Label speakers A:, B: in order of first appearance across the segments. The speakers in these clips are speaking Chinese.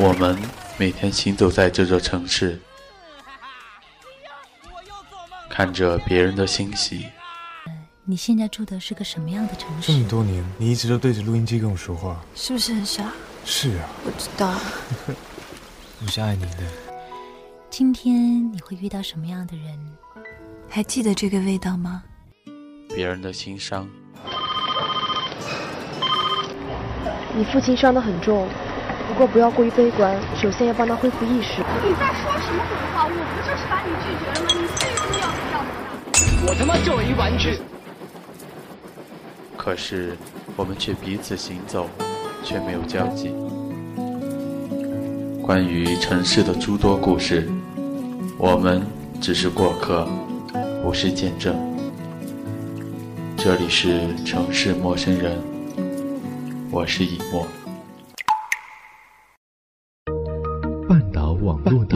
A: 我们每天行走在这座城市，看着别人的欣喜。
B: 你现在住的是个什么样的城市？
C: 这么多年，你一直都对着录音机跟我说话，
D: 是不是很傻？
C: 是啊，
D: 我知道。
C: 我是爱你的。
B: 今天你会遇到什么样的人？
D: 还记得这个味道吗？
A: 别人的心伤。
E: 你父亲伤得很重，不过不要过于悲观，首先要帮他恢复意识。
F: 你在说什么鬼话？我不就是把你拒绝了吗？你最终要不要我
G: 我他妈就一玩具。
A: 可是我们却彼此行走，却没有交集。关于城市的诸多故事，我们只是过客，不是见证。这里是城市陌生人，我是以沫。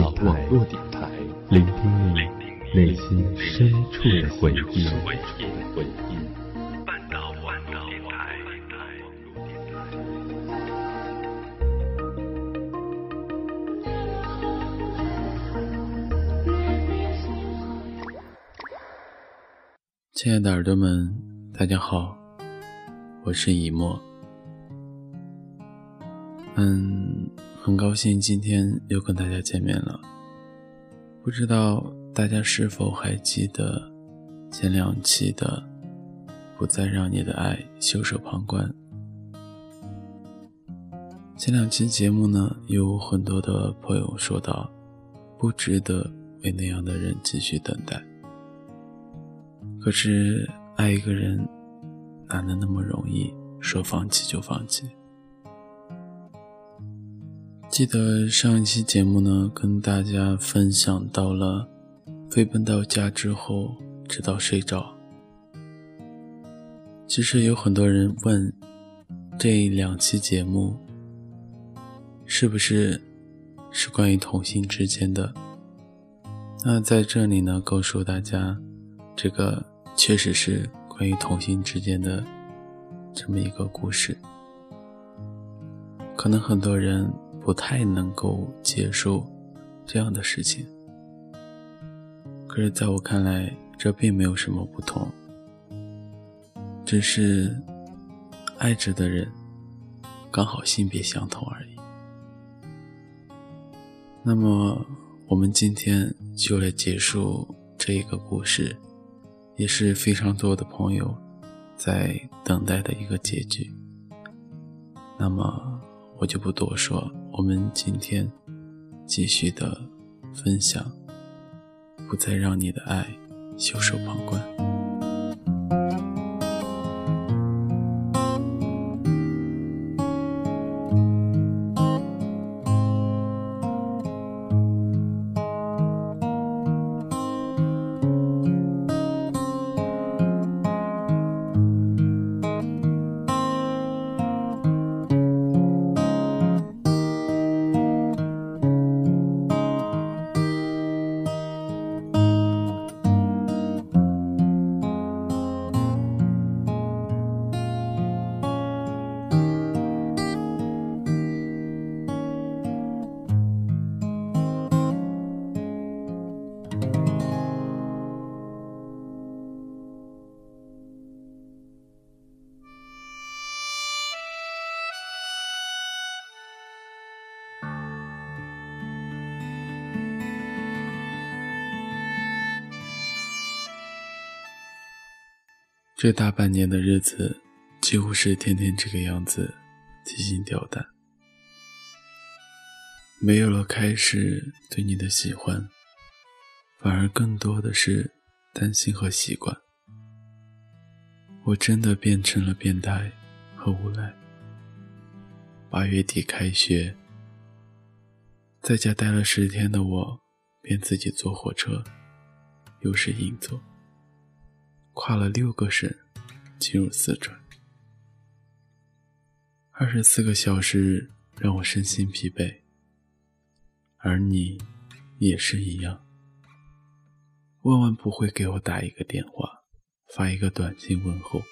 H: 网络电台，聆听你内心深处的回忆。半岛网络电台。
A: 亲爱的耳朵们，大家好，我是以沫。嗯，很高兴今天又跟大家见面了。不知道大家是否还记得前两期的“不再让你的爱袖手旁观”。前两期节目呢，有很多的朋友说到，不值得为那样的人继续等待。可是爱一个人，哪能那么容易说放弃就放弃？记得上一期节目呢，跟大家分享到了飞奔到家之后，直到睡着。其实有很多人问，这两期节目是不是是关于同性之间的？那在这里呢，告诉大家，这个确实是关于同性之间的这么一个故事。可能很多人。不太能够接受这样的事情，可是在我看来，这并没有什么不同，只是爱着的人刚好性别相同而已。那么，我们今天就来结束这一个故事，也是非常多的朋友在等待的一个结局。那么，我就不多说了。我们今天继续的分享，不再让你的爱袖手旁观。这大半年的日子，几乎是天天这个样子，提心吊胆。没有了开始对你的喜欢，反而更多的是担心和习惯。我真的变成了变态和无赖。八月底开学，在家待了十天的我，便自己坐火车，又是硬座。跨了六个省，进入四川。二十四个小时让我身心疲惫，而你也是一样。万万不会给我打一个电话，发一个短信问候。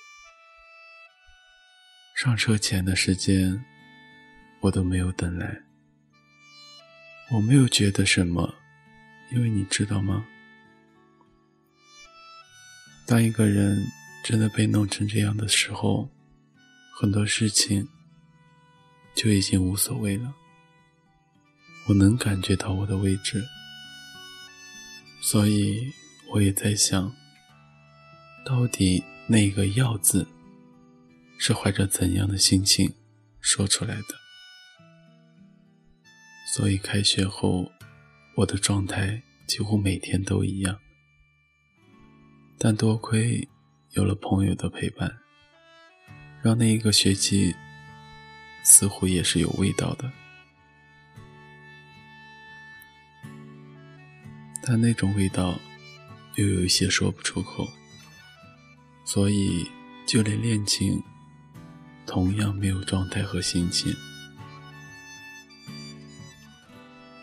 A: 上车前的时间，我都没有等来，我没有觉得什么，因为你知道吗？当一个人真的被弄成这样的时候，很多事情就已经无所谓了。我能感觉到我的位置，所以我也在想，到底那个“要”字是怀着怎样的心情说出来的？所以开学后，我的状态几乎每天都一样。但多亏有了朋友的陪伴，让那一个学期似乎也是有味道的。但那种味道又有一些说不出口，所以就连恋情同样没有状态和心情。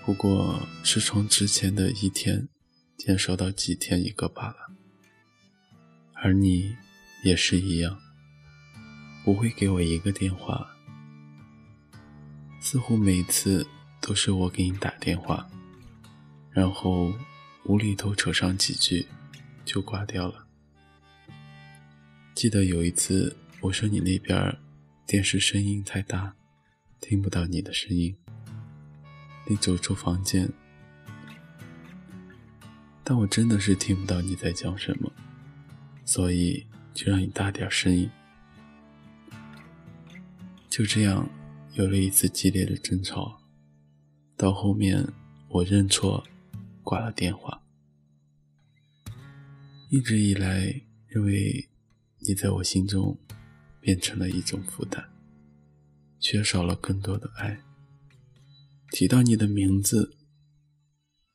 A: 不过是从之前的一天减少到几天一个罢了。而你也是一样，不会给我一个电话，似乎每次都是我给你打电话，然后无厘头扯上几句就挂掉了。记得有一次我说你那边电视声音太大，听不到你的声音，你走出房间，但我真的是听不到你在讲什么。所以就让你大点声音。就这样，有了一次激烈的争吵。到后面，我认错，挂了电话。一直以来，认为你在我心中变成了一种负担，缺少了更多的爱。提到你的名字，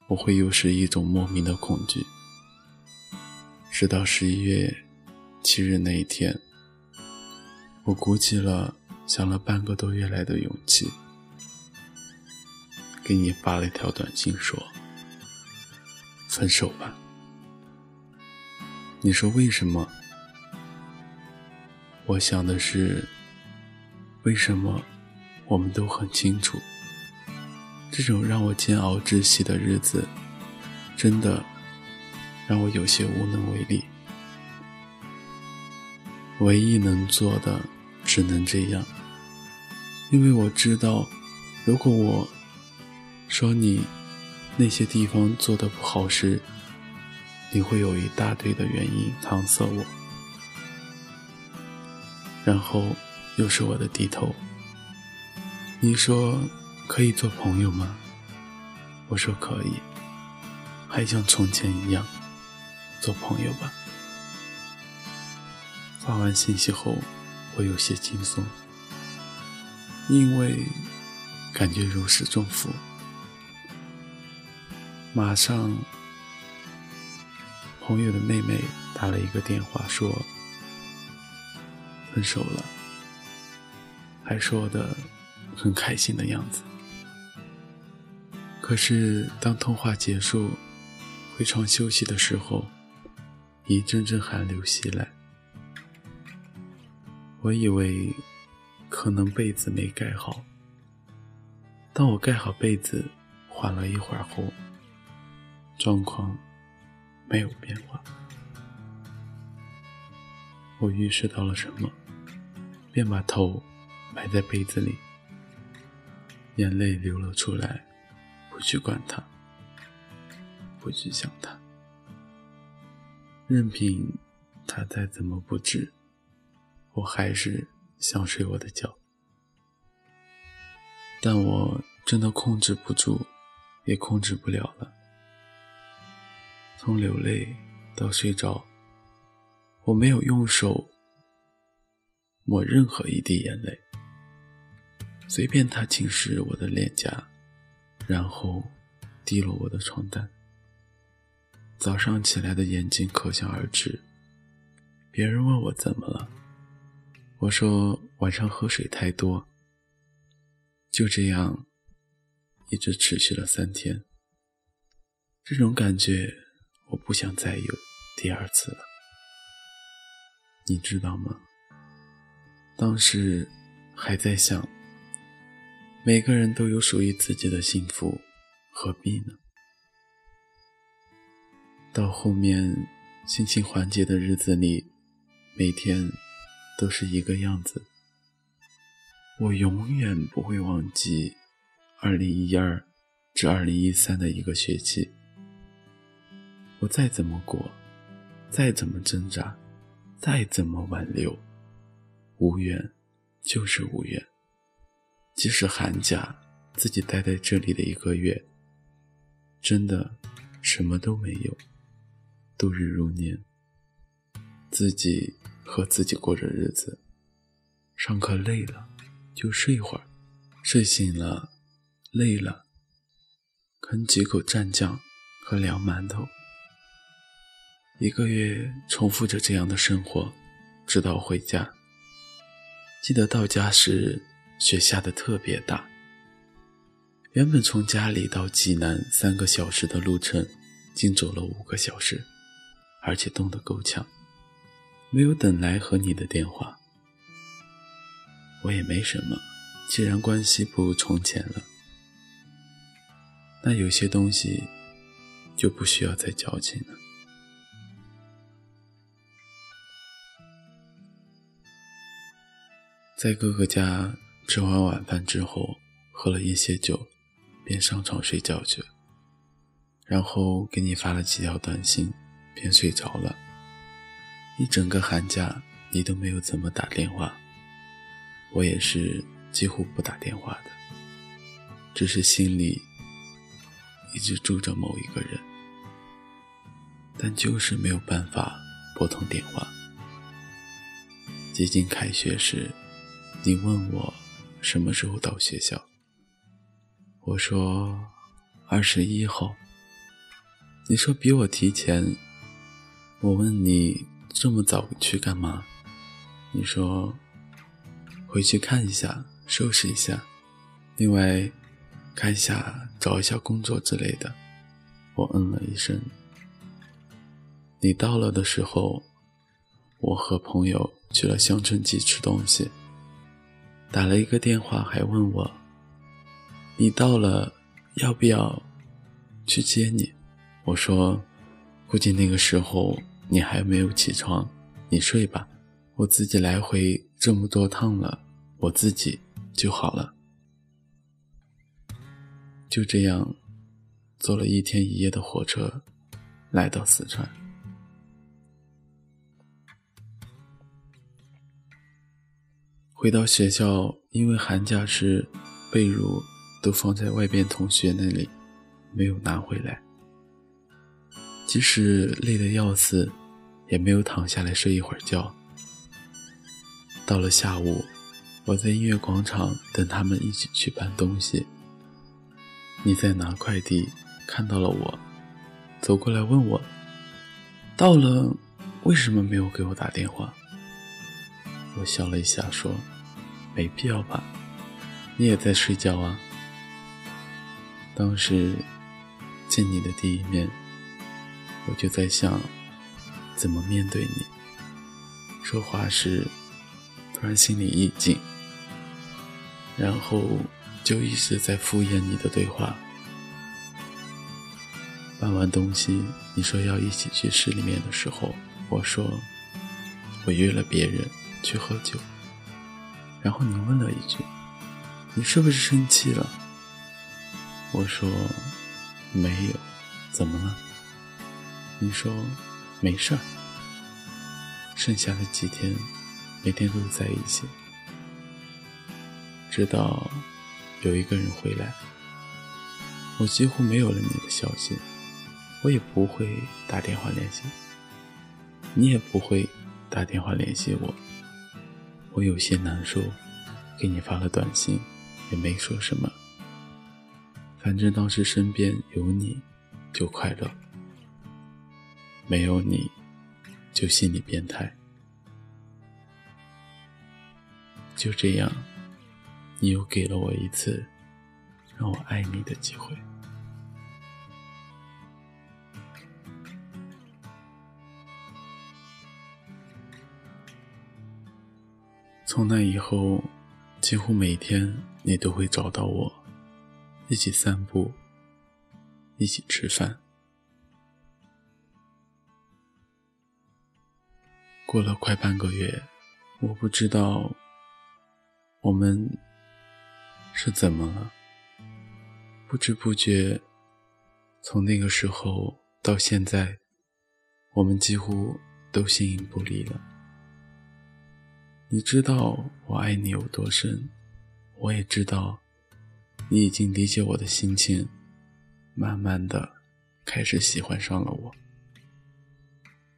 A: 我会又是一种莫名的恐惧。直到十一月七日那一天，我鼓起了想了半个多月来的勇气，给你发了一条短信说：“分手吧。”你说为什么？我想的是，为什么我们都很清楚，这种让我煎熬窒息的日子，真的。让我有些无能为力，唯一能做的只能这样，因为我知道，如果我说你那些地方做的不好时，你会有一大堆的原因搪塞我，然后又是我的低头。你说可以做朋友吗？我说可以，还像从前一样。做朋友吧。发完信息后，我有些轻松，因为感觉如释重负。马上，朋友的妹妹打了一个电话，说分手了，还说的很开心的样子。可是当通话结束，回床休息的时候。一阵阵寒流袭来，我以为可能被子没盖好。当我盖好被子，缓了一会儿后，状况没有变化。我预示到了什么，便把头埋在被子里，眼泪流了出来，不去管它，不去想它。任凭他再怎么不知，我还是想睡我的觉。但我真的控制不住，也控制不了了。从流泪到睡着，我没有用手抹任何一滴眼泪，随便他侵蚀我的脸颊，然后滴落我的床单。早上起来的眼睛可想而知。别人问我怎么了，我说晚上喝水太多。就这样，一直持续了三天。这种感觉，我不想再有第二次了。你知道吗？当时还在想，每个人都有属于自己的幸福何必呢？到后面心情缓解的日子里，每天都是一个样子。我永远不会忘记二零一二至二零一三的一个学期。我再怎么过，再怎么挣扎，再怎么挽留，无缘就是无缘。即使寒假自己待在这里的一个月，真的什么都没有。度日如年，自己和自己过着日子。上课累了就睡会儿，睡醒了累了，啃几口蘸酱和凉馒头。一个月重复着这样的生活，直到回家。记得到家时，雪下的特别大。原本从家里到济南三个小时的路程，竟走了五个小时。而且冻得够呛，没有等来和你的电话，我也没什么。既然关系不如从前了，那有些东西就不需要再矫情了。在哥哥家吃完晚饭之后，喝了一些酒，便上床睡觉去了，然后给你发了几条短信。便睡着了。一整个寒假，你都没有怎么打电话，我也是几乎不打电话的，只是心里一直住着某一个人，但就是没有办法拨通电话。接近开学时，你问我什么时候到学校，我说二十一号。你说比我提前。我问你这么早去干嘛？你说回去看一下，收拾一下，另外看一下找一下工作之类的。我嗯了一声。你到了的时候，我和朋友去了香椿记吃东西，打了一个电话，还问我你到了要不要去接你？我说估计那个时候。你还没有起床，你睡吧，我自己来回这么多趟了，我自己就好了。就这样，坐了一天一夜的火车，来到四川。回到学校，因为寒假时被褥都放在外边同学那里，没有拿回来。即使累得要死。也没有躺下来睡一会儿觉。到了下午，我在音乐广场等他们一起去搬东西。你在拿快递，看到了我，走过来问我：“到了，为什么没有给我打电话？”我笑了一下说：“没必要吧，你也在睡觉啊。”当时见你的第一面，我就在想。怎么面对你？说话时，突然心里一紧，然后就一直在敷衍你的对话。搬完东西，你说要一起去市里面的时候，我说我约了别人去喝酒。然后你问了一句：“你是不是生气了？”我说没有，怎么了？你说。没事儿，剩下的几天，每天都在一起，直到有一个人回来，我几乎没有了你的消息，我也不会打电话联系，你也不会打电话联系我，我有些难受，给你发了短信，也没说什么，反正当时身边有你，就快乐。没有你，就心理变态。就这样，你又给了我一次让我爱你的机会。从那以后，几乎每天你都会找到我，一起散步，一起吃饭。过了快半个月，我不知道我们是怎么了。不知不觉，从那个时候到现在，我们几乎都形影不离了。你知道我爱你有多深，我也知道你已经理解我的心情，慢慢的开始喜欢上了我。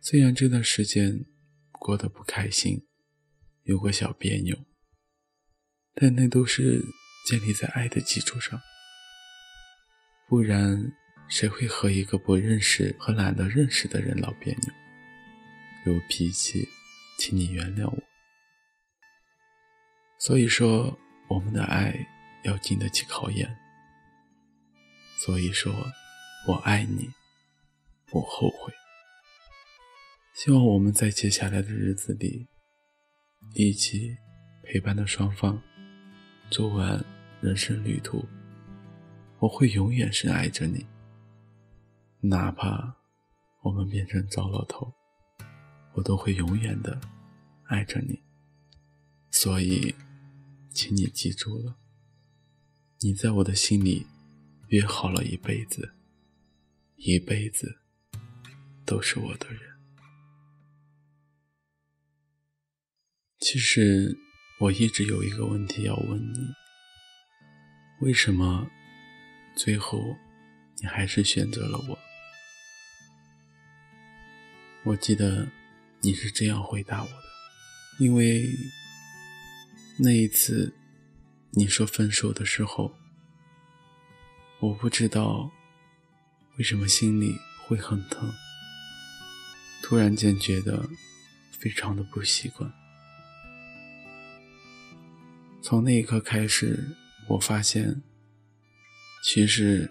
A: 虽然这段时间。过得不开心，有个小别扭，但那都是建立在爱的基础上。不然，谁会和一个不认识和懒得认识的人闹别扭？有脾气，请你原谅我。所以说，我们的爱要经得起考验。所以说，我爱你，不后悔。希望我们在接下来的日子里，一起陪伴的双方走完人生旅途。我会永远深爱着你，哪怕我们变成糟老头，我都会永远的爱着你。所以，请你记住了，你在我的心里约好了一辈子，一辈子都是我的人。其实我一直有一个问题要问你：为什么最后你还是选择了我？我记得你是这样回答我的，因为那一次你说分手的时候，我不知道为什么心里会很疼，突然间觉得非常的不习惯。从那一刻开始，我发现，其实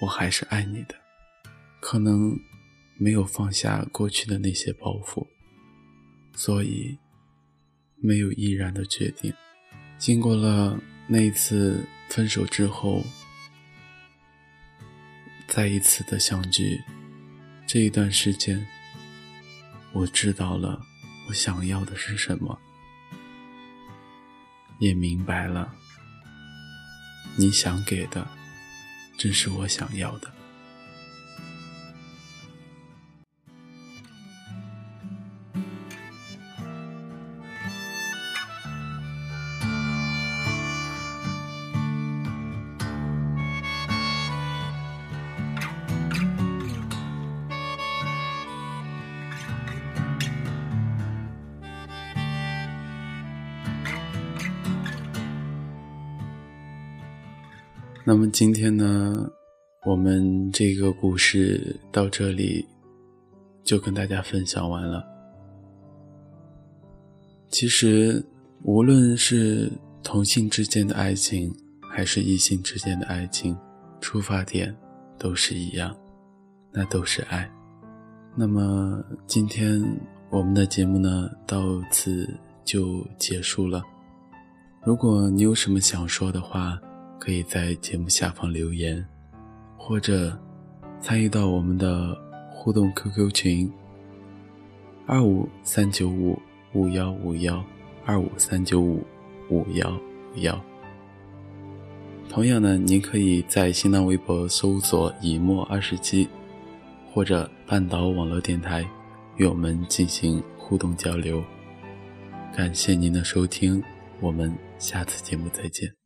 A: 我还是爱你的，可能没有放下过去的那些包袱，所以没有毅然的决定。经过了那一次分手之后，再一次的相聚，这一段时间，我知道了我想要的是什么。也明白了，你想给的，正是我想要的。那么今天呢，我们这个故事到这里就跟大家分享完了。其实，无论是同性之间的爱情，还是异性之间的爱情，出发点都是一样，那都是爱。那么今天我们的节目呢，到此就结束了。如果你有什么想说的话，可以在节目下方留言，或者参与到我们的互动 QQ 群：二五三九五五幺五幺二五三九五五幺五幺。同样呢，您可以在新浪微博搜索“以沫二十七”或者“半岛网络电台”，与我们进行互动交流。感谢您的收听，我们下次节目再见。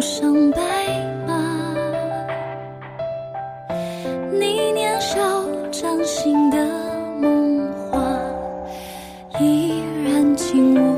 I: 上白马。你年少掌心的梦话，依然紧握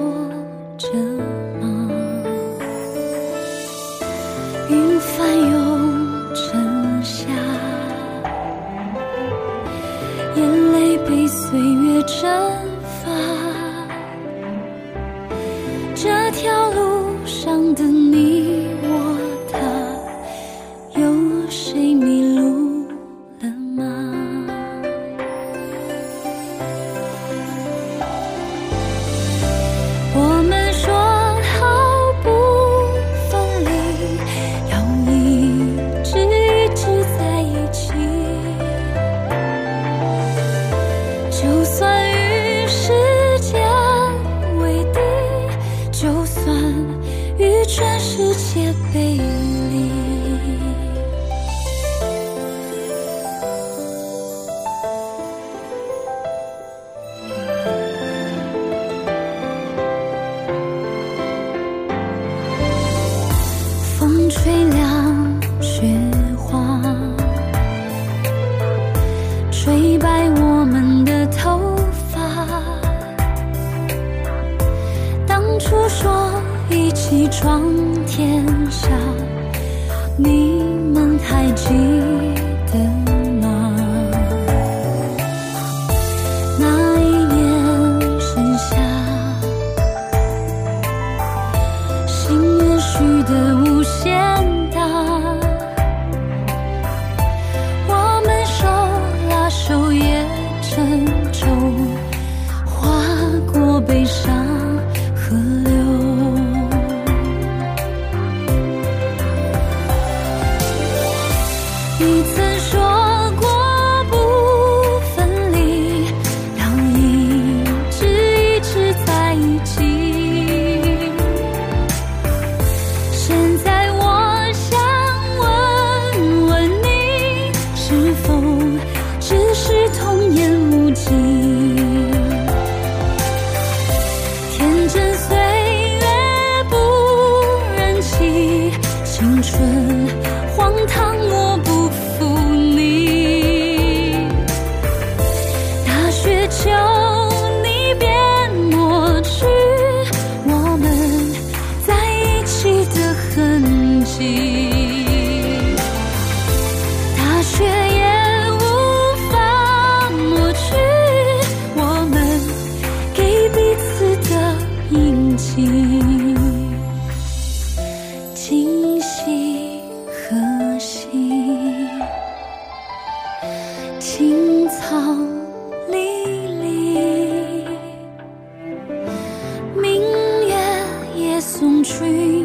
H: train.